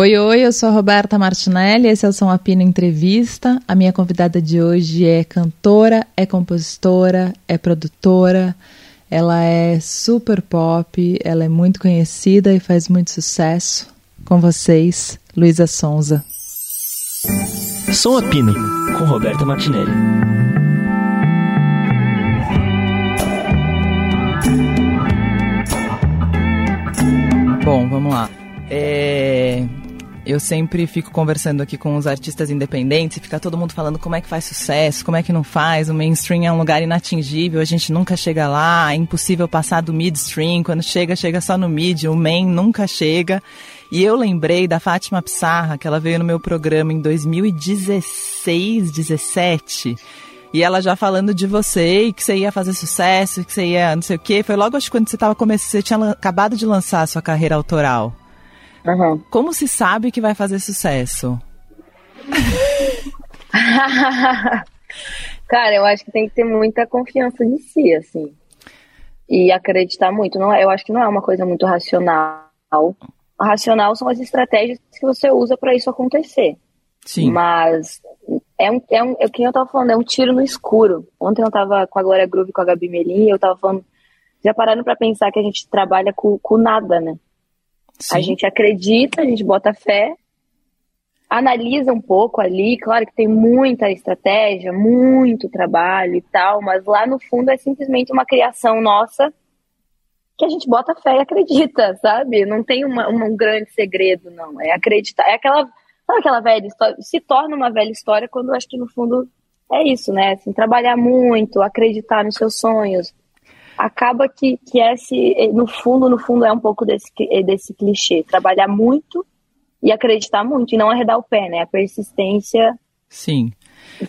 Oi, oi, eu sou a Roberta Martinelli, esse é o São Apino Entrevista. A minha convidada de hoje é cantora, é compositora, é produtora, ela é super pop, ela é muito conhecida e faz muito sucesso. Com vocês, Luísa Sonza. Som Apino, com Roberta Martinelli. Bom, vamos lá. É, eu sempre fico conversando aqui com os artistas independentes e fica todo mundo falando como é que faz sucesso, como é que não faz. O mainstream é um lugar inatingível, a gente nunca chega lá, é impossível passar do midstream. Quando chega, chega só no mid, o main nunca chega. E eu lembrei da Fátima Pissarra, que ela veio no meu programa em 2016, 17. E ela já falando de você e que você ia fazer sucesso, que você ia não sei o quê. Foi logo acho que quando você estava começando, você tinha acabado de lançar a sua carreira autoral. Uhum. Como se sabe que vai fazer sucesso? Cara, eu acho que tem que ter muita confiança de si, assim. E acreditar muito. Não, é, eu acho que não é uma coisa muito racional. Racional são as estratégias que você usa para isso acontecer. Sim. Mas é um, é um, é quem eu tava falando, é um tiro no escuro. Ontem eu tava com a Glória Groove com a Gabi Melim, e eu tava falando, já parando para pensar que a gente trabalha com, com nada, né? Sim. A gente acredita, a gente bota fé, analisa um pouco ali, claro que tem muita estratégia, muito trabalho e tal, mas lá no fundo é simplesmente uma criação nossa que a gente bota fé e acredita, sabe? Não tem uma, uma, um grande segredo, não. É acreditar. É aquela, sabe aquela velha história? Se torna uma velha história quando eu acho que no fundo é isso, né? Assim, trabalhar muito, acreditar nos seus sonhos, acaba que, que esse, no fundo, no fundo, é um pouco desse, desse clichê. Trabalhar muito e acreditar muito, e não arredar o pé, né? A persistência. Sim.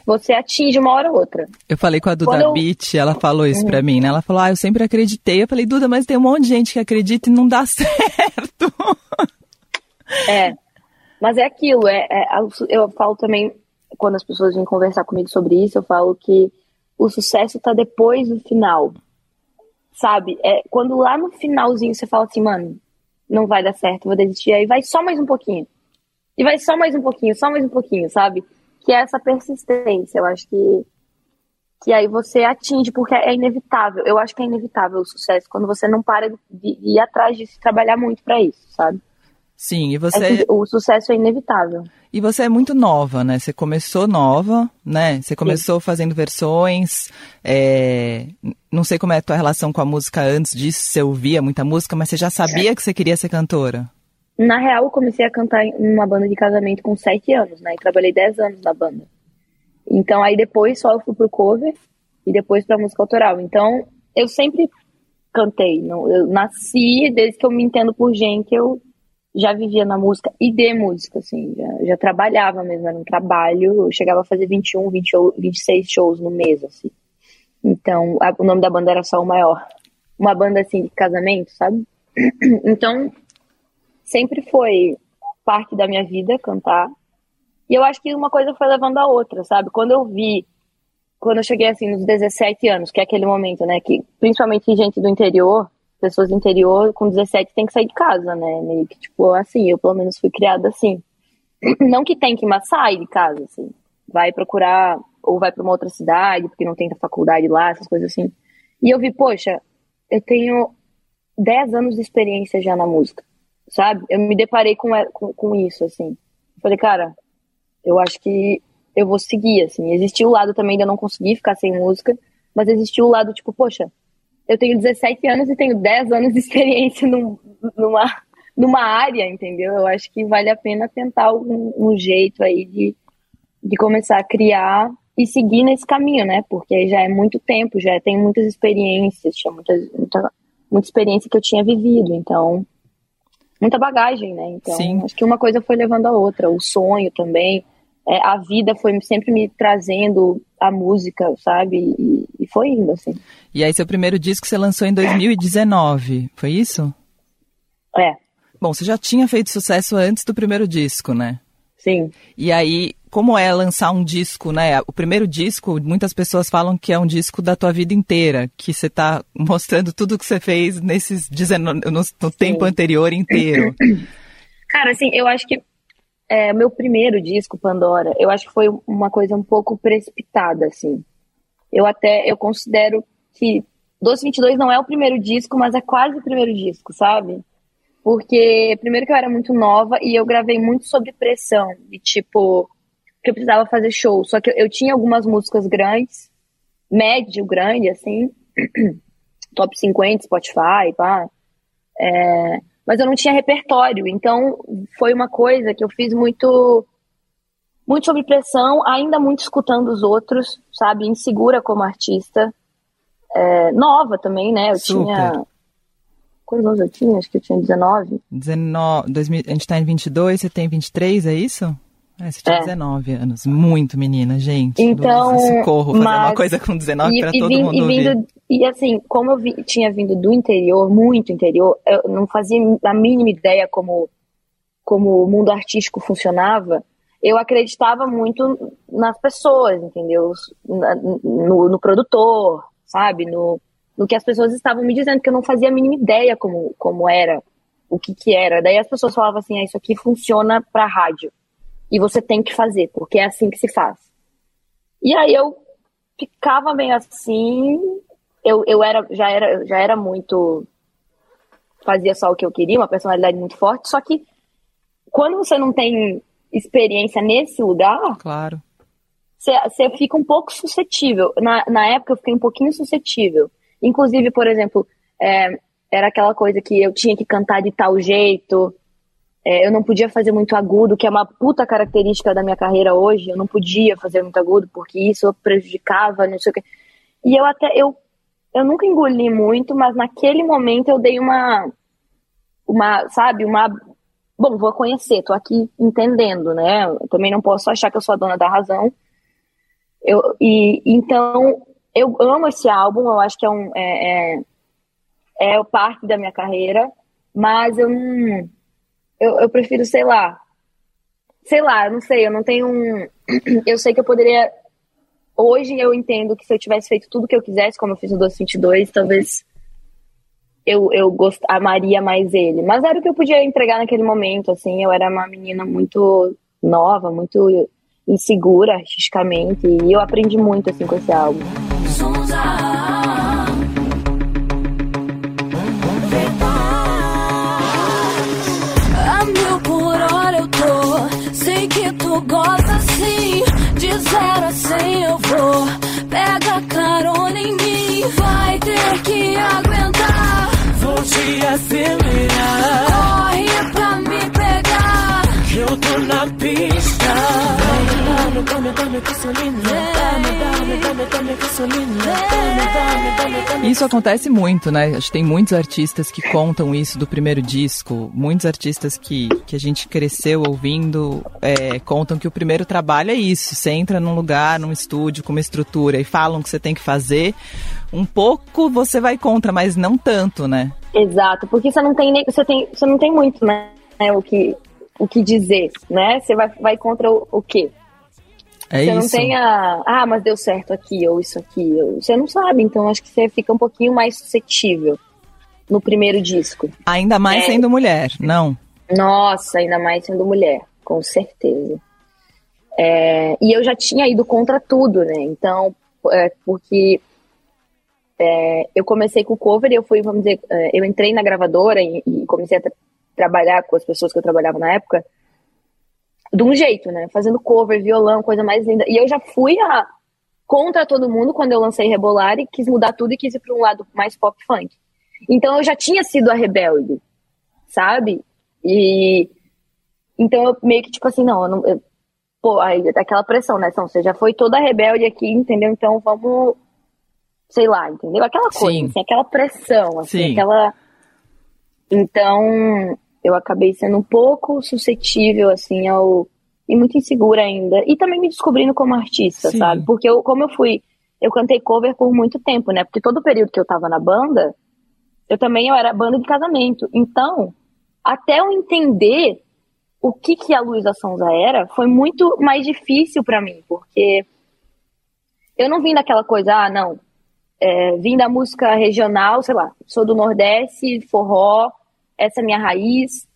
Você atinge uma hora ou outra. Eu falei com a Duda Quando Beat, ela falou isso uhum. pra mim, né? Ela falou, ah, eu sempre acreditei. Eu falei, Duda, mas tem um monte de gente que acredita e não dá certo. É. Mas é aquilo, é, é, eu falo também, quando as pessoas vêm conversar comigo sobre isso, eu falo que o sucesso está depois do final. Sabe? É, quando lá no finalzinho você fala assim, mano, não vai dar certo, vou desistir, aí vai só mais um pouquinho. E vai só mais um pouquinho, só mais um pouquinho, sabe? Que é essa persistência. Eu acho que, que aí você atinge, porque é inevitável. Eu acho que é inevitável o sucesso quando você não para de, ir atrás de se trabalhar muito para isso, sabe? Sim, e você. É o sucesso é inevitável. E você é muito nova, né? Você começou nova, né? Você começou Sim. fazendo versões. É... Não sei como é a tua relação com a música antes disso, você ouvia muita música, mas você já sabia é. que você queria ser cantora? Na real, eu comecei a cantar em uma banda de casamento com sete anos, né? E trabalhei dez anos na banda. Então, aí depois só eu fui pro cover e depois pra música autoral. Então, eu sempre cantei. Eu nasci, desde que eu me entendo por gente, eu já vivia na música e de música, assim, já, já trabalhava mesmo, era um trabalho, eu chegava a fazer 21, 20, 26 shows no mês, assim. Então, a, o nome da banda era só o maior. Uma banda, assim, de casamento, sabe? Então, sempre foi parte da minha vida cantar. E eu acho que uma coisa foi levando a outra, sabe? Quando eu vi, quando eu cheguei, assim, nos 17 anos, que é aquele momento, né, que principalmente gente do interior, pessoas do interior com 17 tem que sair de casa, né? Meio que, tipo, assim, eu pelo menos fui criada assim. Não que tem que, mas sai de casa, assim. Vai procurar, ou vai para uma outra cidade, porque não tem faculdade lá, essas coisas assim. E eu vi, poxa, eu tenho 10 anos de experiência já na música, sabe? Eu me deparei com, com, com isso, assim. falei, cara, eu acho que eu vou seguir, assim. Existiu o lado também de eu não conseguir ficar sem música, mas existiu o lado, tipo, poxa, eu tenho 17 anos e tenho 10 anos de experiência num, numa, numa área, entendeu? Eu acho que vale a pena tentar um, um jeito aí de, de começar a criar e seguir nesse caminho, né? Porque já é muito tempo, já tem muitas experiências, tinha muita, muita, muita experiência que eu tinha vivido, então muita bagagem, né? Então Sim. acho que uma coisa foi levando a outra, o sonho também, é, a vida foi sempre me trazendo a música, sabe? E, foi indo, assim. E aí, seu primeiro disco você lançou em 2019, foi isso? É. Bom, você já tinha feito sucesso antes do primeiro disco, né? Sim. E aí, como é lançar um disco, né? O primeiro disco, muitas pessoas falam que é um disco da tua vida inteira, que você está mostrando tudo que você fez nesses 19, no, no tempo anterior inteiro. Cara, assim, eu acho que é, meu primeiro disco, Pandora, eu acho que foi uma coisa um pouco precipitada, assim. Eu até, eu considero que Doce 22 não é o primeiro disco, mas é quase o primeiro disco, sabe? Porque, primeiro que eu era muito nova e eu gravei muito sobre pressão, e tipo, que eu precisava fazer show. Só que eu, eu tinha algumas músicas grandes, médio, grande, assim, top 50, Spotify, pá. É, mas eu não tinha repertório, então foi uma coisa que eu fiz muito muito sob pressão, ainda muito escutando os outros, sabe, insegura como artista, é, nova também, né, eu Super. tinha quantos anos eu tinha? Acho que eu tinha 19. 19 2000, a gente tá em 22, você tem 23, é isso? É, você tinha é. 19 anos. Muito menina, gente. Então. Nossa, socorro, fazer uma coisa com 19 para todo vim, mundo e vindo, E assim, como eu vi, tinha vindo do interior, muito interior, eu não fazia a mínima ideia como, como o mundo artístico funcionava. Eu acreditava muito nas pessoas, entendeu? No, no produtor, sabe? No, no que as pessoas estavam me dizendo, que eu não fazia a mínima ideia como, como era, o que que era. Daí as pessoas falavam assim, ah, isso aqui funciona para rádio e você tem que fazer, porque é assim que se faz. E aí eu ficava meio assim, eu, eu era, já, era, já era muito. fazia só o que eu queria, uma personalidade muito forte, só que quando você não tem experiência nesse lugar. Claro. Você, fica um pouco suscetível. Na, na época eu fiquei um pouquinho suscetível. Inclusive, por exemplo, é, era aquela coisa que eu tinha que cantar de tal jeito, é, eu não podia fazer muito agudo, que é uma puta característica da minha carreira hoje. Eu não podia fazer muito agudo porque isso prejudicava, não sei o quê. E eu até eu eu nunca engoli muito, mas naquele momento eu dei uma uma, sabe, uma bom, vou conhecer, tô aqui entendendo, né? Eu também não posso achar que eu sou a dona da razão. Eu e então eu amo esse álbum, eu acho que é um é, é, é parte da minha carreira, mas eu não eu, eu prefiro, sei lá. Sei lá, eu não sei, eu não tenho um. Eu sei que eu poderia. Hoje eu entendo que se eu tivesse feito tudo que eu quisesse, como eu fiz no 222, talvez eu, eu gost... amaria mais ele. Mas era o que eu podia entregar naquele momento, assim. Eu era uma menina muito nova, muito insegura artisticamente. E eu aprendi muito, assim, com esse álbum. tu gosta assim, de zero a cem eu vou. Pega carona em mim, vai ter que aguentar. Vou te acelerar. Corre pra pista. Dame, dame, dame gasolina. Dame, dame, dame, dame gasolina. Dame, dame, dame, dame. Isso acontece muito, né? Acho que tem muitos artistas que contam isso do primeiro disco. Muitos artistas que, que a gente cresceu ouvindo é, contam que o primeiro trabalho é isso. Você entra num lugar, num estúdio, com uma estrutura e falam que você tem que fazer. Um pouco você vai contra, mas não tanto, né? Exato, porque você não tem nem, você tem, você não tem muito, né? O que o que dizer, né? Você vai, vai contra o, o quê? É você isso. não tem a, ah, mas deu certo aqui, ou isso aqui. Ou, você não sabe, então acho que você fica um pouquinho mais suscetível no primeiro disco. Ainda mais é. sendo mulher, não? Nossa, ainda mais sendo mulher, com certeza. É, e eu já tinha ido contra tudo, né? Então, é, porque é, eu comecei com o cover e eu fui, vamos dizer, é, eu entrei na gravadora e, e comecei a trabalhar com as pessoas que eu trabalhava na época de um jeito, né? Fazendo cover, violão, coisa mais linda. E eu já fui a contra todo mundo quando eu lancei Rebolar e quis mudar tudo e quis ir para um lado mais pop funk. Então eu já tinha sido a rebelde, sabe? E então eu meio que tipo assim, não, eu não eu, pô, aí aquela pressão, né? Então, você já foi toda rebelde aqui, entendeu? Então vamos sei lá, entendeu? Aquela coisa, assim, aquela pressão, assim, Sim. aquela então, eu acabei sendo um pouco suscetível, assim, ao. E muito insegura ainda. E também me descobrindo como artista, Sim. sabe? Porque eu, como eu fui. Eu cantei cover por muito tempo, né? Porque todo o período que eu tava na banda, eu também eu era banda de casamento. Então, até eu entender o que, que a Luísa Sonza era, foi muito mais difícil para mim, porque eu não vim daquela coisa, ah, não, é, vim da música regional, sei lá, sou do Nordeste, forró, essa é minha raiz.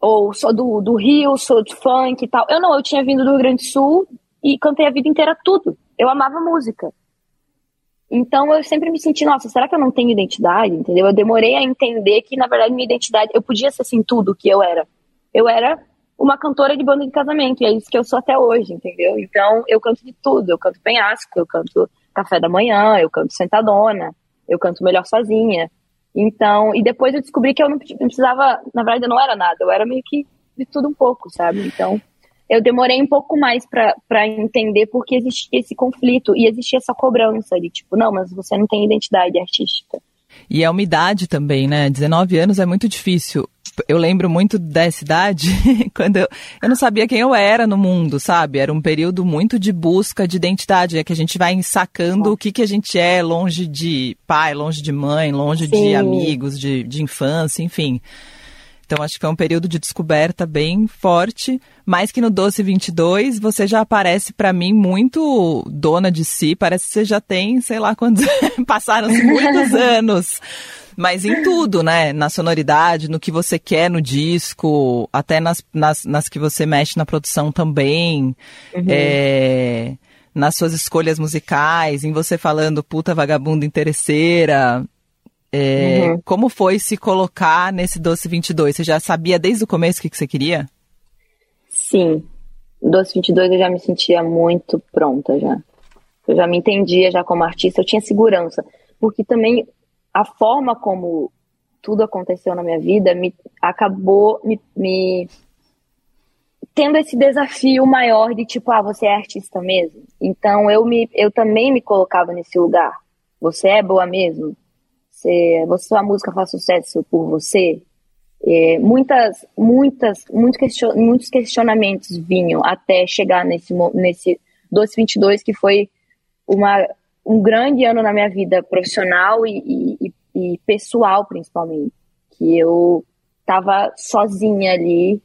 ou sou do, do Rio, sou de funk e tal. Eu não, eu tinha vindo do Rio Grande do Sul e cantei a vida inteira tudo. Eu amava música. Então eu sempre me senti, nossa, será que eu não tenho identidade? Entendeu? Eu demorei a entender que, na verdade, minha identidade, eu podia ser assim tudo que eu era. Eu era uma cantora de banda de casamento, e é isso que eu sou até hoje, entendeu? Então eu canto de tudo. Eu canto penhasco, eu canto café da manhã, eu canto sentadona, eu canto melhor sozinha. Então, e depois eu descobri que eu não, precisava, na verdade eu não era nada, eu era meio que de tudo um pouco, sabe? Então, eu demorei um pouco mais para entender porque existia esse conflito e existia essa cobrança de tipo, não, mas você não tem identidade artística. E a umidade também, né? 19 anos é muito difícil. Eu lembro muito dessa idade, quando eu, eu não sabia quem eu era no mundo, sabe? Era um período muito de busca de identidade, é que a gente vai ensacando o que, que a gente é, longe de pai, longe de mãe, longe Sim. de amigos, de, de infância, enfim. Então acho que foi um período de descoberta bem forte, mas que no Doce 22 você já aparece para mim muito dona de si, parece que você já tem, sei lá quantos, passaram-se muitos anos. Mas em tudo, né? Na sonoridade, no que você quer no disco, até nas, nas, nas que você mexe na produção também. Uhum. É, nas suas escolhas musicais, em você falando puta vagabunda interesseira. É, uhum. Como foi se colocar nesse Doce 22? Você já sabia desde o começo o que, que você queria? Sim. Doce 22 eu já me sentia muito pronta já. Eu já me entendia já como artista, eu tinha segurança. Porque também a forma como tudo aconteceu na minha vida me acabou me, me tendo esse desafio maior de tipo, ah, você é artista mesmo. Então eu me eu também me colocava nesse lugar. Você é boa mesmo? Você, você sua música faz sucesso por você? É, muitas, muitas, muitos, question, muitos questionamentos vinham até chegar nesse, nesse 1222, que foi uma, um grande ano na minha vida profissional e, e, e pessoal, principalmente. Que eu tava sozinha ali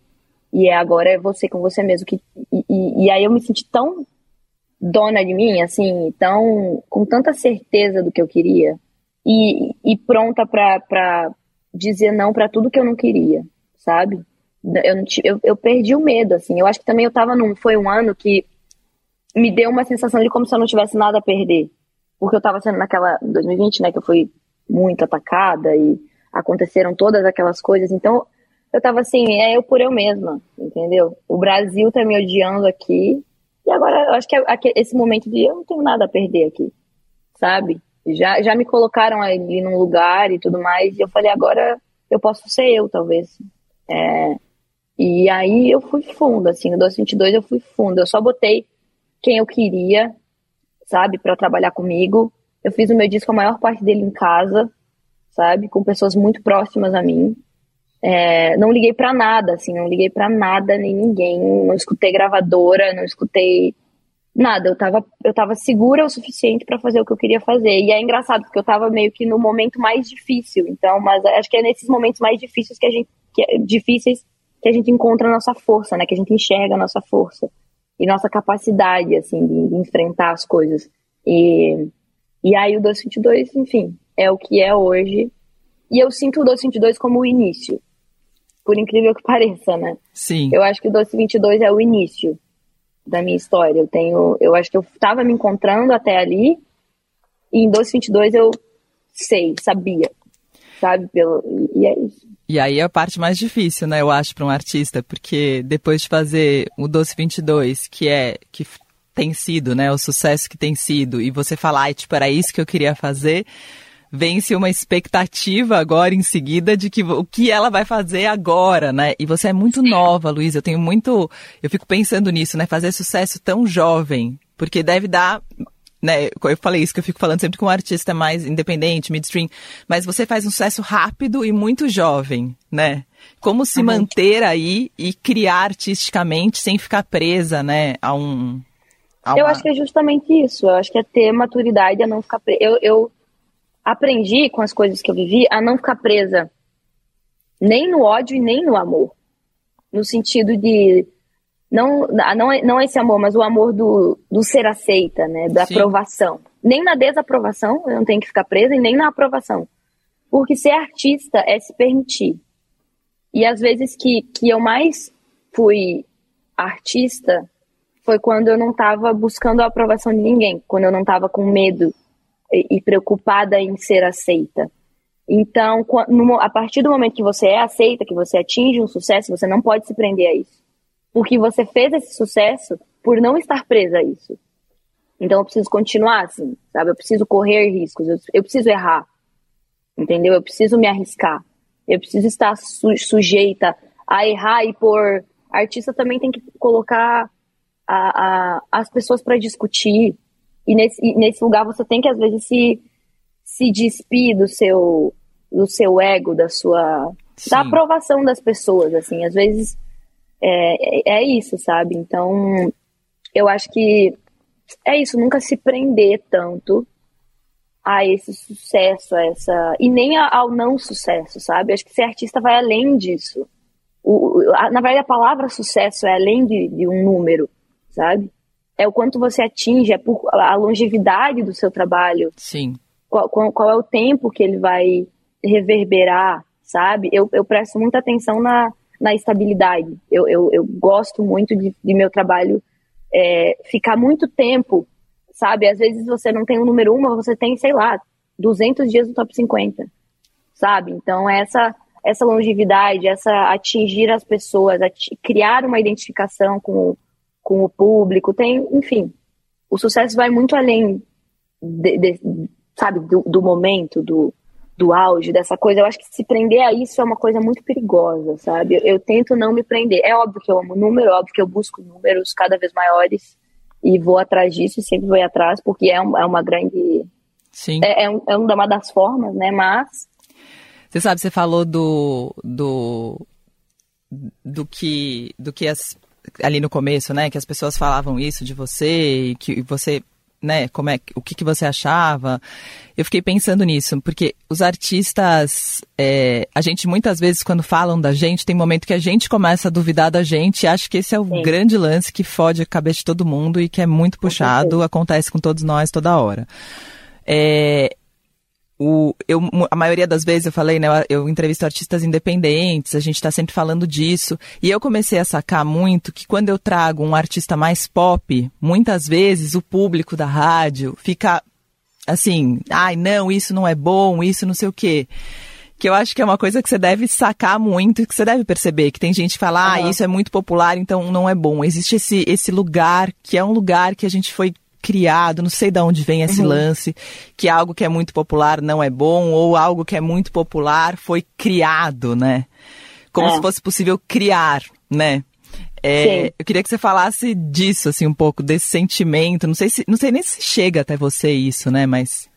e é agora é você com você mesmo. Que, e, e aí eu me senti tão dona de mim, assim, tão, com tanta certeza do que eu queria e, e pronta para dizer não para tudo que eu não queria, sabe? Eu, eu, eu, perdi o medo, assim. Eu acho que também eu tava num. Foi um ano que me deu uma sensação de como se eu não tivesse nada a perder. Porque eu tava sendo naquela. 2020, né? Que eu fui muito atacada e aconteceram todas aquelas coisas. Então, eu tava assim, é eu por eu mesma, entendeu? O Brasil tá me odiando aqui. E agora eu acho que é esse momento de eu não tenho nada a perder aqui, sabe? Já, já me colocaram ali num lugar e tudo mais, e eu falei, agora eu posso ser eu, talvez. É, e aí eu fui fundo, assim, no 222 eu fui fundo. Eu só botei quem eu queria, sabe, para trabalhar comigo. Eu fiz o meu disco, a maior parte dele em casa, sabe, com pessoas muito próximas a mim. É, não liguei para nada, assim, não liguei para nada nem ninguém. Não escutei gravadora, não escutei nada, eu tava, eu tava segura o suficiente para fazer o que eu queria fazer. E é engraçado, porque eu tava meio que no momento mais difícil. Então, mas acho que é nesses momentos mais difíceis que a gente. Que difíceis que a gente encontra a nossa força, né? Que a gente enxerga a nossa força. E nossa capacidade, assim, de, de enfrentar as coisas. E, e aí o 222, enfim, é o que é hoje. E eu sinto o 222 como o início. Por incrível que pareça, né? Sim. Eu acho que o 222 é o início da minha história. Eu tenho, eu acho que eu estava me encontrando até ali e em 222 eu sei, sabia, sabe? Pelo, e é isso. E aí é a parte mais difícil, né, eu acho, para um artista, porque depois de fazer o Doce 22, que é que tem sido, né, o sucesso que tem sido, e você falar, ai, tipo, era isso que eu queria fazer, vence uma expectativa agora em seguida de que o que ela vai fazer agora, né? E você é muito nova, Luísa. Eu tenho muito, eu fico pensando nisso, né? Fazer sucesso tão jovem, porque deve dar né, eu falei isso que eu fico falando sempre com um artista mais independente, midstream, mas você faz um sucesso rápido e muito jovem, né? Como se uhum. manter aí e criar artisticamente sem ficar presa, né, a um... A uma... Eu acho que é justamente isso, eu acho que é ter maturidade, a não ficar presa. Eu, eu aprendi com as coisas que eu vivi a não ficar presa nem no ódio e nem no amor. No sentido de não não é, não esse amor, mas o amor do, do ser aceita, né, da Sim. aprovação. Nem na desaprovação, eu não tenho que ficar presa e nem na aprovação. Porque ser artista é se permitir. E às vezes que, que eu mais fui artista foi quando eu não estava buscando a aprovação de ninguém, quando eu não estava com medo e, e, preocupada em ser aceita. Então, a partir do momento que você é aceita, que você atinge um sucesso, você não pode se prender a isso. Porque você fez esse sucesso por não estar presa a isso. Então eu preciso continuar assim, sabe? Eu preciso correr riscos, eu, eu preciso errar, entendeu? Eu preciso me arriscar, eu preciso estar su sujeita a errar e por artista também tem que colocar a, a, as pessoas para discutir e nesse, e nesse lugar você tem que às vezes se se despir do seu do seu ego, da sua Sim. da aprovação das pessoas, assim, às vezes é, é, isso, sabe? Então eu acho que é isso, nunca se prender tanto a esse sucesso, a essa. E nem ao não sucesso, sabe? Acho que ser artista vai além disso. O, a, na verdade, a palavra sucesso é além de, de, um número, sabe? É o quanto você atinge, é por, a longevidade do seu trabalho. Sim. Qual, qual, qual, é o tempo que ele vai reverberar, sabe? Eu, eu presto muita atenção na, na estabilidade. Eu, eu, eu gosto muito de, de meu trabalho é, ficar muito tempo, sabe? Às vezes você não tem o número um, mas você tem, sei lá, 200 dias no top 50, sabe? Então, essa, essa longevidade, essa atingir as pessoas, criar uma identificação com, com o público, tem, enfim, o sucesso vai muito além, de, de, sabe, do, do momento, do, do auge dessa coisa. Eu acho que se prender a isso é uma coisa muito perigosa, sabe? Eu, eu, tento não me prender. É óbvio que eu amo número, é óbvio que eu busco números cada vez maiores e vou atrás disso e sempre vou atrás, porque é, um, é uma grande. Sim. É, é, um, é uma das formas, né? Mas. Você sabe, você falou do. do do que do que as ali no começo, né, que as pessoas falavam isso de você e que você né, como é, o que, que você achava. Eu fiquei pensando nisso, porque os artistas, é, a gente muitas vezes quando falam da gente, tem momento que a gente começa a duvidar da gente e acho que esse é o Sim. grande lance que fode a cabeça de todo mundo e que é muito puxado, acontece com todos nós toda hora. É, o, eu, a maioria das vezes eu falei, né, eu, entrevisto artistas independentes, a gente está sempre falando disso, e eu comecei a sacar muito que quando eu trago um artista mais pop, muitas vezes o público da rádio fica assim, ai não, isso não é bom, isso não sei o quê. Que eu acho que é uma coisa que você deve sacar muito, que você deve perceber, que tem gente que fala, ah, isso é muito popular, então não é bom. Existe esse, esse lugar, que é um lugar que a gente foi criado, não sei de onde vem esse uhum. lance, que algo que é muito popular não é bom, ou algo que é muito popular foi criado, né? Como é. se fosse possível criar, né? É, eu queria que você falasse disso, assim, um pouco, desse sentimento. Não sei, se, não sei nem se chega até você isso, né? Mas.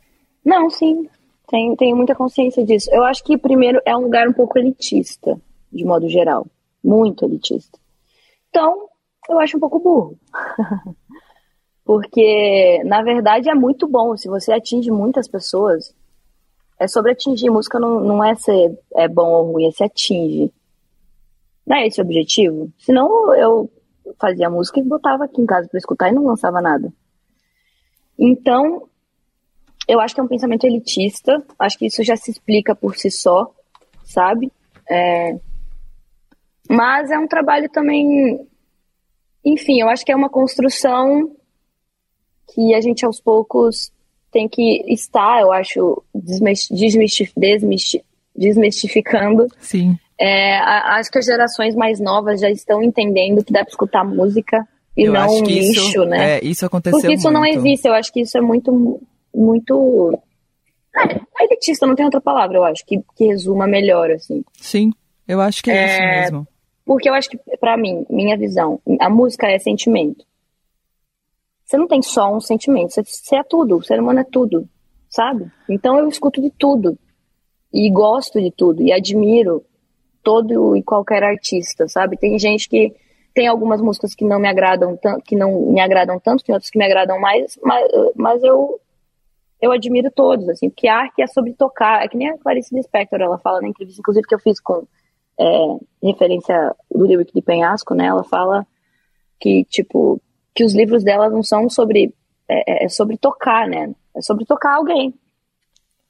Não, sim. Tenho, tenho muita consciência disso. Eu acho que, primeiro, é um lugar um pouco elitista, de modo geral. Muito elitista. Então, eu acho um pouco burro. Porque, na verdade, é muito bom. Se você atinge muitas pessoas, é sobre atingir. Música não, não é ser é bom ou ruim, é se atinge. Não é esse o objetivo? Senão eu fazia música e botava aqui em casa para escutar e não lançava nada. Então, eu acho que é um pensamento elitista. Acho que isso já se explica por si só, sabe? É... Mas é um trabalho também. Enfim, eu acho que é uma construção que a gente aos poucos tem que estar, eu acho, desmistif desmistif desmistificando. Sim. É, acho que as gerações mais novas já estão entendendo que dá para escutar música e eu não um lixo, isso, né? É, isso aconteceu Porque isso muito. não existe, eu acho que isso é muito, muito... É, elitista, não tem outra palavra, eu acho, que, que resuma melhor, assim. Sim, eu acho que é, é isso mesmo. Porque eu acho que, para mim, minha visão, a música é sentimento. Você não tem só um sentimento, você, você é tudo, o ser humano é tudo, sabe? Então eu escuto de tudo. E gosto de tudo, e admiro todo e qualquer artista, sabe? Tem gente que tem algumas músicas que não me agradam tanto, que não me agradam tanto, tem outras que me agradam mais, mas, mas eu eu admiro todos, assim, porque arte é sobre tocar, é que nem a Clarice Lispector, ela fala na entrevista, inclusive que eu fiz com é, referência do lyric de Penhasco, né, ela fala que, tipo, que os livros dela não são sobre é, é, é sobre tocar, né? É sobre tocar alguém.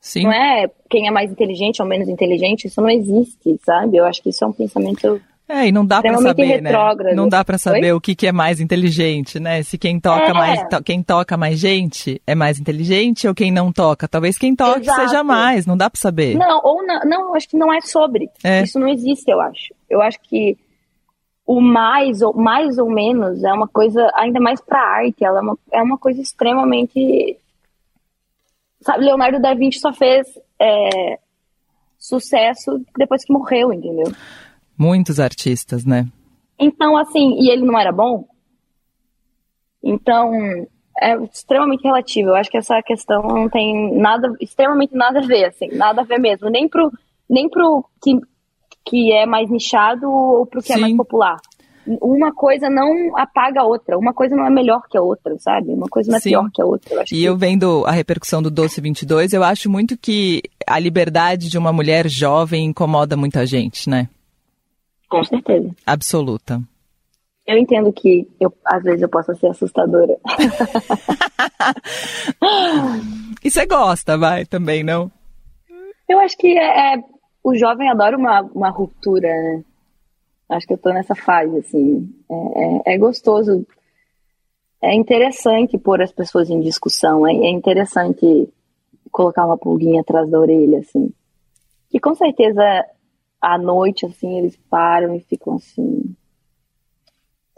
Sim. Não é quem é mais inteligente ou menos inteligente, isso não existe, sabe? Eu acho que isso é um pensamento É, e não dá pra Extremamente saber, né? Não dá pra saber Oi? o que, que é mais inteligente, né? Se quem toca É. mais, to- quem toca mais gente é mais inteligente ou quem não toca. Talvez quem toque Exato. seja mais, não dá pra saber. Não, ou não, não, eu acho que não é sobre. É. Isso não existe, eu acho. Eu acho que o mais ou mais ou menos é uma coisa ainda mais pra arte, ela é uma, é uma coisa extremamente sabe, Leonardo da Vinci só fez é, sucesso depois que morreu, entendeu? Muitos artistas, né? Então, assim, e ele não era bom? Então, é extremamente relativo. Eu acho que essa questão não tem nada, extremamente nada a ver, assim, nada a ver mesmo. Nem pro, nem pro que, que é mais nichado ou pro que é Sim. mais popular. Uma coisa não apaga a outra. Uma coisa não é melhor que a outra, sabe? Uma coisa não é Sim. pior que a outra. Eu E que- eu vendo a repercussão do Doce 22, eu acho muito que a liberdade de uma mulher jovem incomoda muita gente, né? Com certeza. Absoluta. Eu entendo que eu, às vezes eu possa ser assustadora. E você gosta, vai, também, não? Eu acho que é, é- o jovem adora uma, uma ruptura, né? Acho que eu tô nessa fase, assim. É, é- é gostoso. É interessante pôr as pessoas em discussão. É, é interessante colocar uma pulguinha atrás da orelha, assim. Que com certeza à noite, assim, eles param e ficam assim.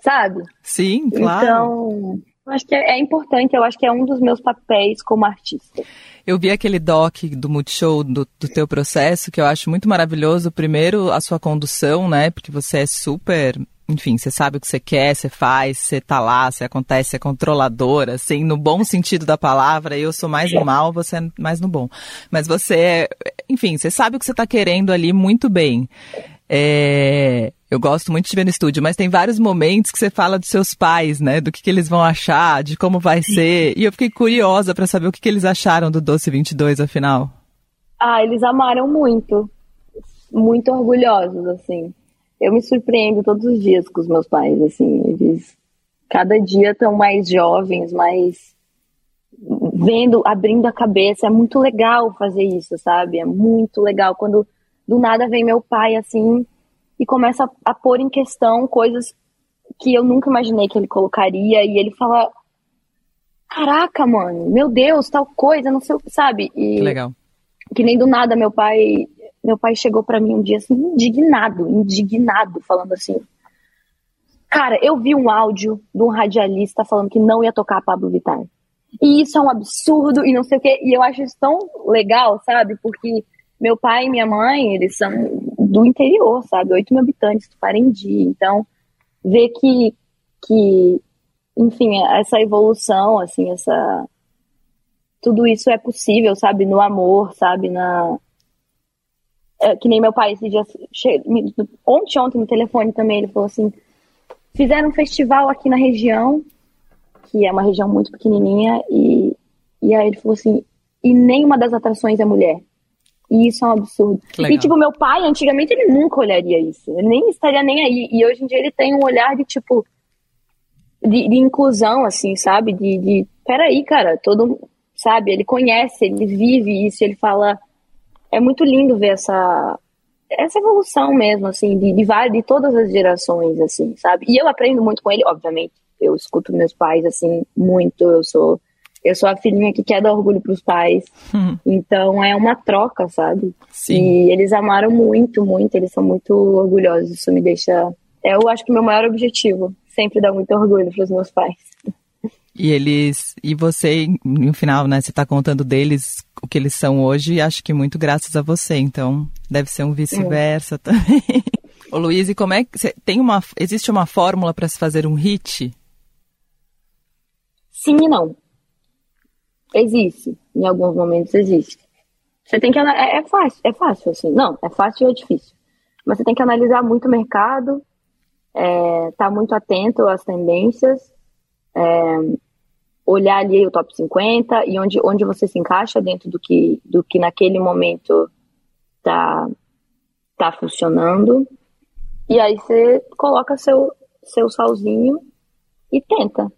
Sabe? Sim, claro. Então, eu acho que é, é importante. Eu acho que é um dos meus papéis como artista. Eu vi aquele doc do Multishow do, do teu processo, que eu acho muito maravilhoso. Primeiro, a sua condução, né? Porque você é super. Enfim, você sabe o que você quer, você faz, você tá lá, você acontece, você é controladora, assim, no bom sentido da palavra. Eu sou mais no mal, você é mais no bom. Mas você é. Enfim, você sabe o que você tá querendo ali muito bem. É, eu gosto muito de ver no estúdio, mas tem vários momentos que você fala dos seus pais, né? Do que, que eles vão achar, de como vai ser. E eu fiquei curiosa pra saber o que, que eles acharam do Doce 22, afinal. Ah, eles amaram muito. Muito orgulhosos, assim. Eu me surpreendo todos os dias com os meus pais, assim. Eles cada dia estão mais jovens, mais vendo, abrindo a cabeça. É muito legal fazer isso, sabe? É muito legal quando do nada vem meu pai assim e começa a, a pôr em questão coisas que eu nunca imaginei que ele colocaria e ele fala caraca, mano, meu Deus, tal coisa, não sei o que, sabe? E Que legal. que nem do nada meu pai meu pai chegou pra mim um dia assim indignado indignado falando assim cara eu vi um áudio de um radialista falando que não ia tocar Pablo Vittar e isso é um absurdo e não sei o que e eu acho isso tão legal sabe porque meu pai e minha mãe eles são do interior sabe oito mil habitantes do Parendi então ver que que enfim essa evolução assim essa tudo isso é possível, sabe? No amor, sabe? Na. É, que nem meu pai esse dia. che- Ontem, ontem no telefone também, ele falou assim: fizeram um festival aqui na região, que é uma região muito pequenininha, e, e aí ele falou assim: e nenhuma das atrações é mulher. E isso é um absurdo. E, tipo, meu pai, antigamente, ele nunca olharia isso. Ele nem estaria nem aí. E hoje em dia ele tem um olhar de, tipo, de, de inclusão, assim, sabe? De, de, peraí, cara, todo, sabe? Ele conhece, ele vive isso, ele fala. É muito lindo ver essa, essa evolução mesmo, assim, de, de, várias, de todas as gerações, assim, sabe? E eu aprendo muito com ele, obviamente. Eu escuto meus pais, assim, muito. Eu sou, eu sou a filhinha que quer dar orgulho pros pais. Hum, Então é uma troca, sabe? sim. E eles amaram muito, muito, eles são muito orgulhosos. Isso me deixa. Eu acho que meu maior objetivo sempre dar muito orgulho pros meus pais. E eles. E você, no final, né? Você tá contando deles o que eles são hoje, e acho que muito graças a você. Então, deve ser um vice-versa também. Ô Luiz, e como é que. Você, tem uma, existe uma fórmula para se fazer um hit? Sim e não. Existe. Em alguns momentos existe. Você tem que é, é fácil, é fácil assim. Não, é fácil e é difícil. Mas você tem que analisar muito o mercado, é, tá muito atento às tendências, é, olhar ali o top 50 e onde, onde você se encaixa dentro do que, do que naquele momento tá, tá funcionando. E aí você coloca seu, seu salzinho e tenta.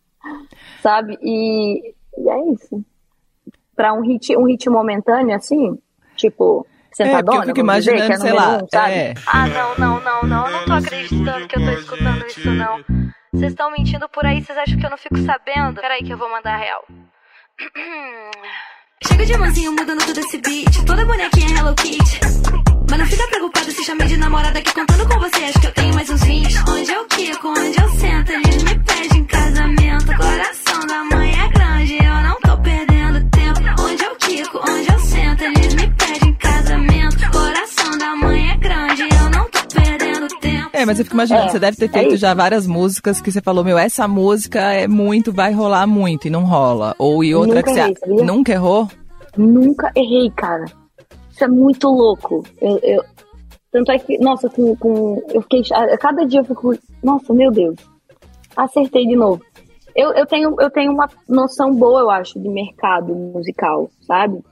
Sabe? E, e é isso. pra um hit, um hit momentâneo, assim, tipo, É, porque eu sentadona, fico vamos dizer, imaginando, que é sei lá. um, sabe? é. Ah, não, não, não, não. Eu não tô acreditando que eu tô escutando isso, não. Vocês estão mentindo por aí, vocês acham que eu não fico sabendo? Peraí que eu vou mandar a real. Chega de mansinho mudando todo esse beat. Toda bonequinha Hello Kitty. Mas não fica preocupado se chamei de namorada que contando com você. Acho que eu tenho mais uns 20. Onde eu quico, onde eu sento, eles me pedem casamento. Coração da mãe é grande, eu não tô perdendo tempo. Onde eu quico, onde eu sento, eles me pedem casamento. Coração da mãe é grande, eu não tô perdendo tempo. É, mas eu fico imaginando, É, você deve ter é feito isso. já várias músicas que você falou, meu, essa música é muito, vai rolar muito e não rola. Ou e outra Nunca que você errei, nunca errou? Nunca errei, cara. É muito louco. Eu, eu- Tanto é que, nossa, com, com- eu fiquei. A cada dia eu fico. Nossa, meu Deus. Acertei de novo. Eu, eu, tenho, eu tenho uma noção boa, eu acho, de mercado musical, sabe?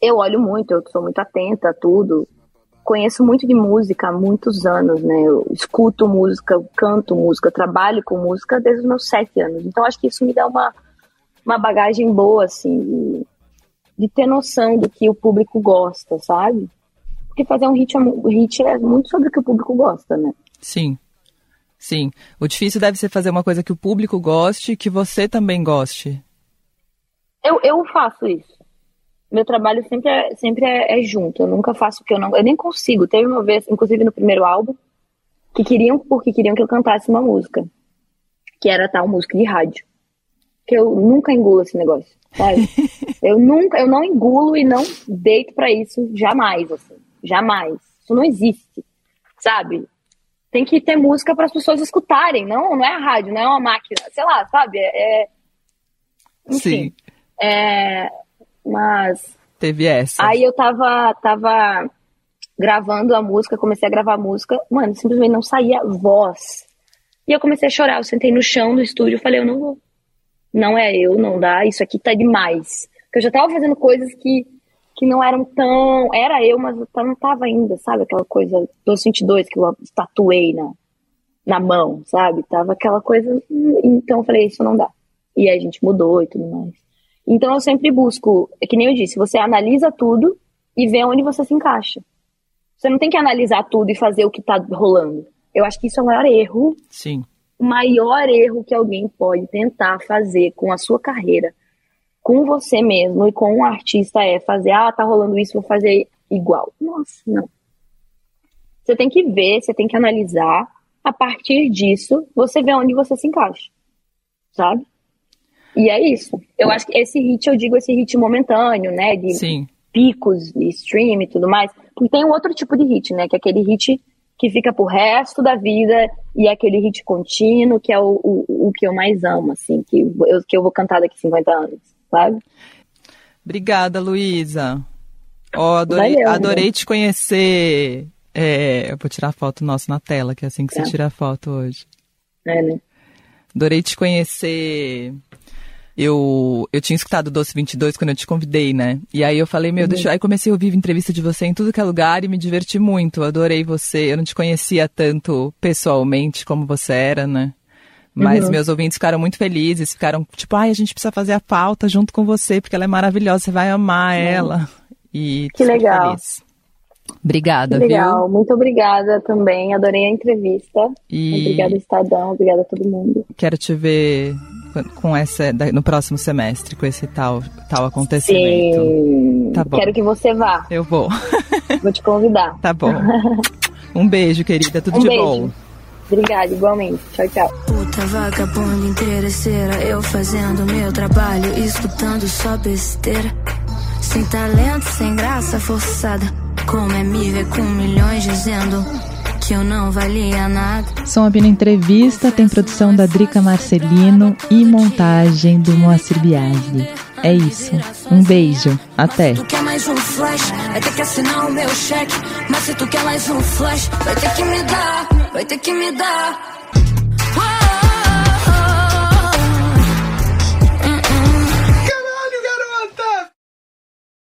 Eu olho muito, eu sou muito atenta a tudo. Conheço muito de música há muitos anos, né? Eu escuto música, canto música, trabalho com música desde os meus sete anos. Então acho que isso me dá uma, uma bagagem boa, assim, de, de ter noção do que o público gosta, sabe? Porque fazer um hit, é mu- hit é muito sobre o que o público gosta, né? Sim. Sim. O difícil deve ser fazer uma coisa que o público goste e que você também goste. Eu, eu faço isso. Meu trabalho sempre é, sempre é, é junto. Eu nunca faço o que eu não. Eu nem consigo. Teve uma vez, inclusive no primeiro álbum, que queriam, porque queriam que eu cantasse uma música. Que era tal música de rádio. Que eu nunca engulo esse negócio, sabe? eu nunca, eu não engulo e não deito pra isso jamais, assim. Jamais. Isso não existe, sabe? Tem que ter música para as pessoas escutarem, não, não é a rádio, não é uma máquina, sei lá, sabe? É, é- enfim, Sim. é, mas Teve essa. aí eu tava, tava gravando a música, comecei a gravar a música, mano, simplesmente não saía voz. E eu comecei a chorar, eu sentei no chão do estúdio e falei, eu não vou. Não é eu, não dá, isso aqui tá demais. Porque eu já tava fazendo coisas que, que não eram tão. Era eu, mas eu não tava ainda, sabe? Aquela coisa dos 22 que eu tatuei na, na mão, sabe? Tava aquela coisa. Então eu falei, isso não dá. E aí a gente mudou e tudo mais. Então eu sempre busco, é que nem eu disse, você analisa tudo e vê onde você se encaixa. Você não tem que analisar tudo e fazer o que tá rolando. Eu acho que isso é o maior erro Sim. O maior erro que alguém pode tentar fazer com a sua carreira, com você mesmo e com um artista é fazer, ah, tá rolando isso, vou fazer igual. Nossa, não. Você tem que ver, você tem que analisar. A partir disso, você vê onde você se encaixa. Sabe? E é isso. Eu acho que esse hit, eu digo esse hit momentâneo, né? De Sim. picos de stream e tudo mais. Porque tem um outro tipo de hit, né? Que é aquele hit que fica pro resto da vida e é aquele hit contínuo, que é o, o, o que eu mais amo, assim, que eu, que eu vou cantar daqui 50 anos, sabe? Obrigada, Luísa. Ó, adorei, Valeu, adorei te conhecer. É, eu vou tirar a foto nossa na tela, que é assim que Tá. você tira a foto hoje. É, né? Adorei te conhecer. Eu, eu tinha escutado o Doce 22 quando eu te convidei, né? E aí eu falei, meu, deixa eu... Aí comecei a ouvir entrevista de você em tudo que é lugar e me diverti muito. Adorei você. Eu não te conhecia tanto pessoalmente como você era, né? Mas Uhum. meus ouvintes ficaram muito felizes, ficaram tipo, ai, a gente precisa fazer a pauta junto com você, porque ela é maravilhosa, você vai amar ela. E Que legal. feliz. Obrigada, Legal, viu? muito obrigada também, adorei a entrevista. E Obrigada, Estadão, obrigada a todo mundo. quero te ver com- essa da- no próximo semestre, com esse tal, tal acontecimento. Sim, Tá bom. quero que você vá, Eu vou. vou te convidar. Tá bom. Um beijo, querida. Tudo Um de beijo. bom. Obrigada, igualmente. Tchau, tchau. Puta vagabunda interesseira, eu fazendo meu trabalho, escutando só besteira. Sem talento, sem graça forçada. Como é me ver com milhões dizendo que eu não valia nada. Som Abino Entrevista tem produção da Drica Marcelino e montagem do Moacir Biagli. É isso. Um beijo. Até. Tu quer mais um flash, vai ter que assinar o meu cheque. Mas se tu quer mais um flash, vai ter que me dar, vai ter que me dar.